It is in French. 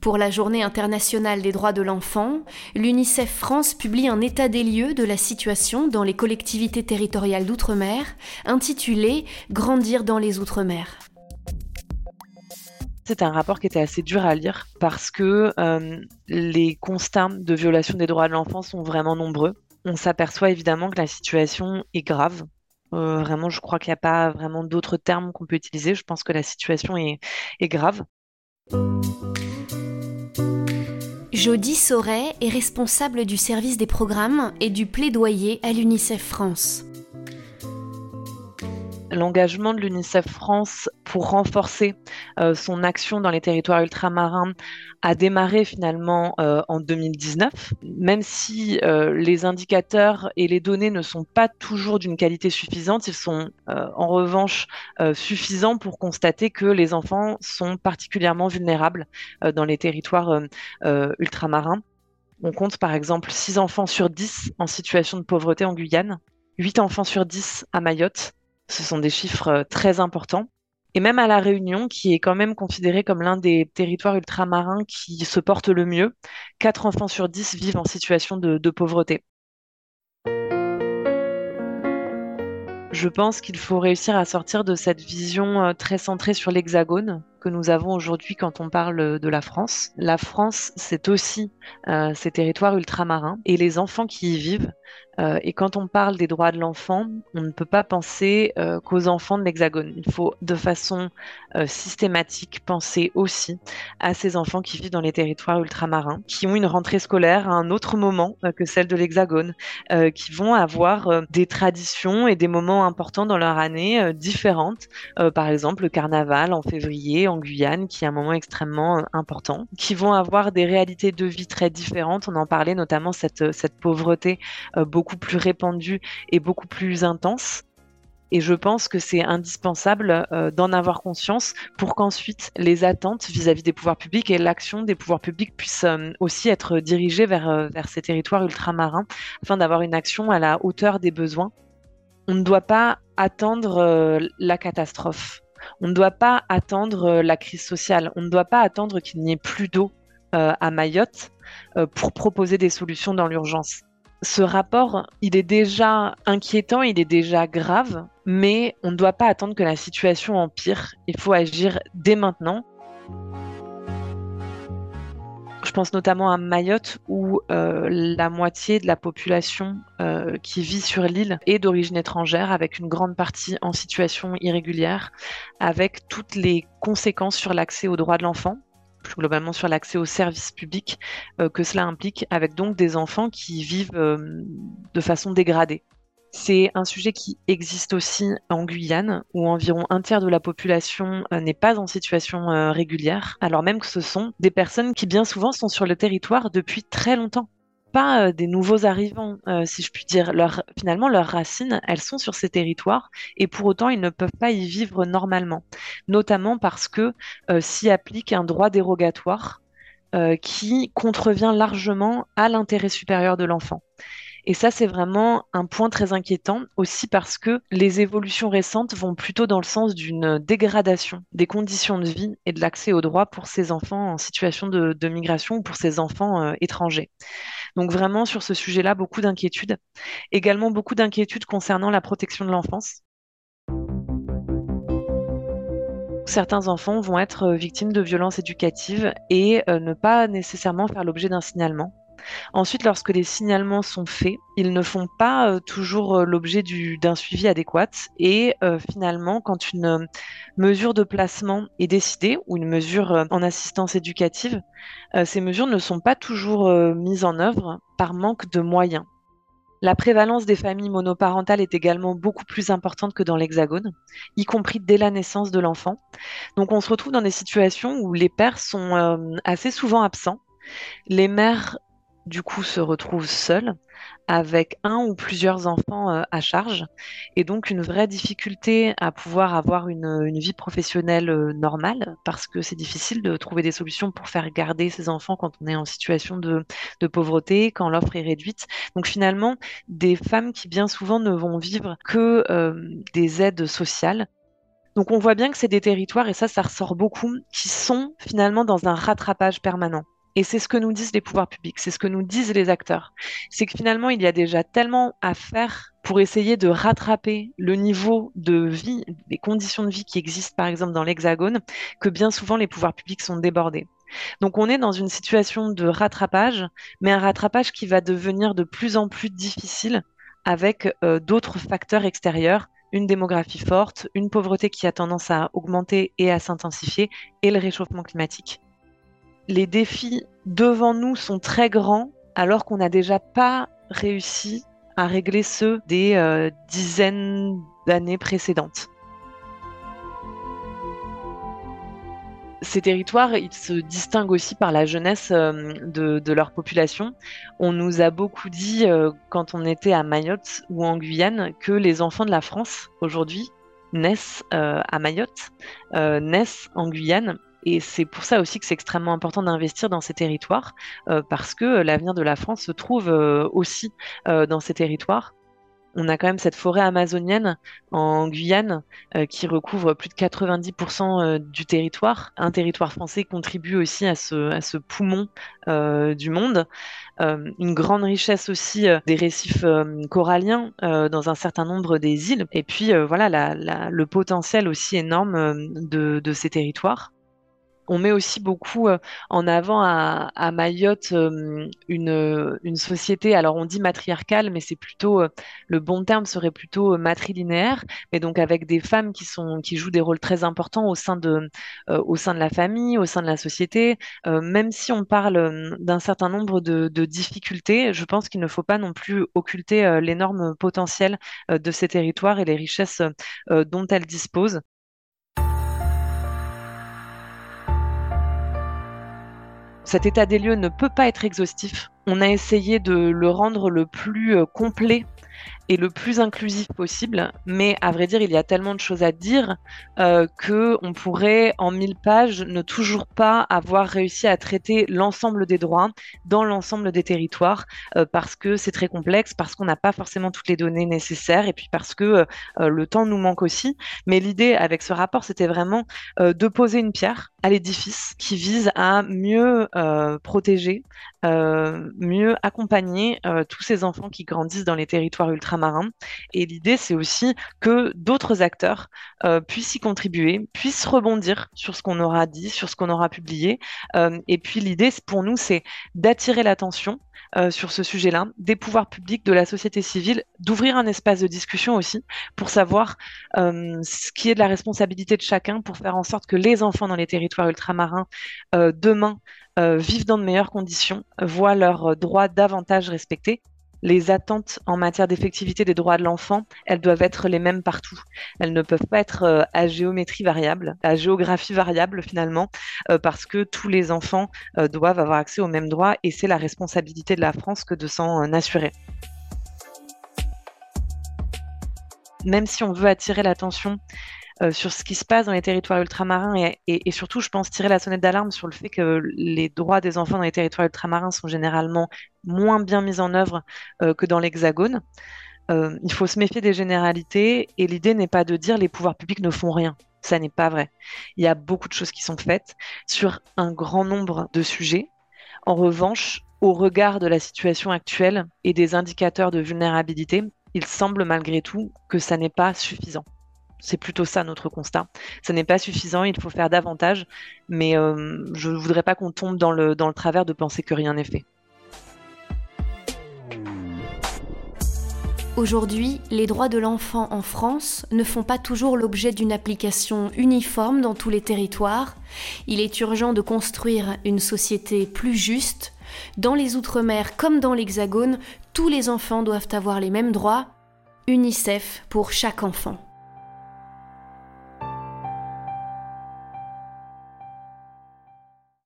Pour la Journée internationale des droits de l'enfant, l'UNICEF France publie un état des lieux de la situation dans les collectivités territoriales d'outre-mer, intitulé Grandir dans les outre-mer. C'est un rapport qui était assez dur à lire parce que euh, les constats de violation des droits de l'enfant sont vraiment nombreux. On s'aperçoit évidemment que la situation est grave. Euh, vraiment, je crois qu'il n'y a pas vraiment d'autres termes qu'on peut utiliser. Je pense que la situation est, est grave. Jody Sauret est responsable du service des programmes et du plaidoyer à l'UNICEF France l'engagement de l'UNICEF France pour renforcer euh, son action dans les territoires ultramarins a démarré finalement euh, en 2019, même si euh, les indicateurs et les données ne sont pas toujours d'une qualité suffisante, ils sont en revanche suffisants pour constater que les enfants sont particulièrement vulnérables dans les territoires ultramarins. On compte par exemple 6 enfants sur 10 en situation de pauvreté en Guyane, 8 enfants sur 10 à Mayotte, ce sont des chiffres euh, très importants. Et même à La Réunion, qui est quand même considéré comme l'un des territoires ultramarins qui se porte le mieux, 4 enfants sur 10 vivent en situation de, pauvreté. Je pense qu'il faut réussir à sortir de cette vision euh, très centrée sur l'hexagone que nous avons aujourd'hui quand on parle de la France. La France, c'est aussi euh, ces territoires ultramarins et les enfants qui y vivent euh, et quand on parle des droits de l'enfant, on ne peut pas penser euh, qu'aux enfants de l'Hexagone. Il faut de façon euh, systématique penser aussi à ces enfants qui vivent dans les territoires ultramarins, qui ont une rentrée scolaire à un autre moment que celle de l'Hexagone, qui vont avoir des traditions et des moments importants dans leur année différentes. par exemple, le carnaval en février en Guyane, qui est un moment extrêmement important, qui vont avoir des réalités de vie très différentes. On en parlait notamment cette, cette pauvreté beaucoup beaucoup plus répandue et beaucoup plus intense. Et je pense que c'est indispensable euh, d'en avoir conscience pour qu'ensuite les attentes vis-à-vis des pouvoirs publics et l'action des pouvoirs publics puissent euh, aussi être dirigées vers, euh, vers ces territoires ultramarins afin d'avoir une action à la hauteur des besoins. On ne doit pas attendre la catastrophe. On ne doit pas attendre la crise sociale. On ne doit pas attendre qu'il n'y ait plus d'eau à Mayotte pour proposer des solutions dans l'urgence ce rapport, il est déjà inquiétant, il est déjà grave, mais on ne doit pas attendre que la situation empire. Il faut agir dès maintenant. Je pense notamment à Mayotte où euh, la moitié de la population euh, qui vit sur l'île est d'origine étrangère, avec une grande partie en situation irrégulière, avec toutes les conséquences sur l'accès aux droits de l'enfant, plus globalement sur l'accès aux services publics euh, que cela implique, avec donc des enfants qui vivent euh, de façon dégradée. C'est un sujet qui existe aussi en Guyane, où environ un tiers de la population euh, n'est pas en situation régulière, alors même que ce sont des personnes qui bien souvent sont sur le territoire depuis très longtemps pas euh, des nouveaux arrivants, euh, si je puis dire. Finalement, leurs racines, elles sont sur ces territoires et pour autant, ils ne peuvent pas y vivre normalement. Notamment parce que euh, s'y applique un droit dérogatoire qui contrevient largement à l'intérêt supérieur de l'enfant. Et ça, c'est vraiment un point très inquiétant aussi parce que les évolutions récentes vont plutôt dans le sens d'une dégradation des conditions de vie et de l'accès aux droits pour ces enfants en situation de, migration ou pour ces enfants étrangers. Donc vraiment sur ce sujet-là, beaucoup d'inquiétudes. Également beaucoup d'inquiétudes concernant la protection de l'enfance. Certains enfants vont être euh, victimes de violences éducatives et euh, ne pas nécessairement faire l'objet d'un signalement. Ensuite, lorsque les signalements sont faits, ils ne font pas euh, toujours euh, l'objet d'un suivi adéquat. Et euh, finalement, quand une mesure de placement est décidée ou une mesure en assistance éducative, ces mesures ne sont pas toujours mises en œuvre par manque de moyens. La prévalence des familles monoparentales est également beaucoup plus importante que dans l'Hexagone, y compris dès la naissance de l'enfant. Donc on se retrouve dans des situations où les pères sont assez souvent absents. Les mères du coup se retrouve seul avec un ou plusieurs enfants euh, à charge et donc une vraie difficulté à pouvoir avoir une, vie professionnelle euh, normale parce que c'est difficile de trouver des solutions pour faire garder ses enfants quand on est en situation de, pauvreté, quand l'offre est réduite. Donc finalement, des femmes qui bien souvent ne vont vivre que euh, des aides sociales Donc on voit bien que c'est des territoires, et ça, ça ressort beaucoup, qui sont finalement dans un rattrapage permanent. Et c'est ce que nous disent les pouvoirs publics, c'est ce que nous disent les acteurs. C'est que finalement, il y a déjà tellement à faire pour essayer de rattraper le niveau de vie, les conditions de vie qui existent par exemple dans l'Hexagone, que bien souvent les pouvoirs publics sont débordés. Donc on est dans une situation de rattrapage, mais un rattrapage qui va devenir de plus en plus difficile avec euh, d'autres facteurs extérieurs, une démographie forte, une pauvreté qui a tendance à augmenter et à s'intensifier, et le réchauffement climatique les défis devant nous sont très grands alors qu'on n'a déjà pas réussi à régler ceux des euh, dizaines d'années précédentes. Ces territoires, se distinguent aussi par la jeunesse euh, de, leur population. On nous a beaucoup dit, euh, quand on était à Mayotte ou en Guyane, que les enfants de la France, aujourd'hui, naissent à Mayotte, naissent en Guyane et c'est pour ça aussi que c'est extrêmement important d'investir dans ces territoires, euh, parce que l'avenir de la France se trouve euh, aussi euh, dans ces territoires. On a quand même cette forêt amazonienne en Guyane qui recouvre plus de 90% du territoire. Un territoire français contribue aussi à ce, poumon du monde. une grande richesse aussi des récifs coralliens dans un certain nombre des îles. Et puis voilà le potentiel aussi énorme de ces territoires on met aussi beaucoup euh, en avant à, Mayotte euh, une, société, alors on dit matriarcale, mais c'est plutôt, euh, le bon terme serait plutôt matrilinéaire, mais donc avec des femmes qui, sont, qui jouent des rôles très importants au sein de, au sein de la famille, au sein de la société. même si on parle d'un certain nombre de, de, difficultés, je pense qu'il ne faut pas non plus occulter l'énorme potentiel de ces territoires et les richesses dont elles disposent. Cet état des lieux ne peut pas être exhaustif. On a essayé de le rendre le plus euh, complet et le plus inclusif possible. Mais à vrai dire, il y a tellement de choses à dire euh, que on pourrait, en mille pages, ne toujours pas avoir réussi à traiter l'ensemble des droits dans l'ensemble des territoires, euh, parce que c'est très complexe, parce qu'on n'a pas forcément toutes les données nécessaires, et puis parce que euh, le temps nous manque aussi. Mais l'idée avec ce rapport, c'était vraiment euh, de poser une pierre à l'édifice qui vise à mieux protéger, mieux accompagner tous ces enfants qui grandissent dans les territoires Et l'idée, c'est aussi que d'autres acteurs euh, puissent y contribuer, puissent rebondir sur ce qu'on aura dit, sur ce qu'on aura publié. Euh, et puis l'idée, pour nous, c'est d'attirer l'attention euh, sur ce sujet-là, des pouvoirs publics, de la société civile, d'ouvrir un espace de discussion aussi pour savoir ce qui est de la responsabilité de chacun pour faire en sorte que les enfants dans les territoires ultramarins demain vivent dans de meilleures conditions, voient leurs droits davantage respectés les attentes en matière d'effectivité des droits de l'enfant, elles doivent être les mêmes partout. Elles ne peuvent pas être euh, à géométrie variable, à géographie variable finalement, euh, parce que tous les enfants euh, doivent avoir accès aux mêmes droits et c'est la responsabilité de la France que de s'en assurer. Même si on veut attirer l'attention euh, sur ce qui se passe dans les territoires ultramarins et, surtout, je pense, tirer la sonnette d'alarme sur le fait que les droits des enfants dans les territoires ultramarins sont généralement moins bien mis en œuvre euh, que dans l'Hexagone. Euh, il faut se méfier des généralités et l'idée n'est pas de dire les pouvoirs publics ne font rien. Ça n'est pas vrai. Il y a beaucoup de choses qui sont faites sur un grand nombre de sujets. En revanche, au regard de la situation actuelle et des indicateurs de vulnérabilité, il semble malgré tout que ça n'est pas suffisant. C'est plutôt ça notre constat. Ce n'est pas suffisant, il faut faire davantage, mais euh, je ne voudrais pas qu'on tombe dans le, dans le travers de penser que rien n'est fait. Aujourd'hui, les droits de l'enfant en France ne font pas toujours l'objet d'une application uniforme dans tous les territoires. Il est urgent de construire une société plus juste. Dans les Outre-mer comme dans l'Hexagone, tous les enfants doivent avoir les mêmes droits. UNICEF pour chaque enfant.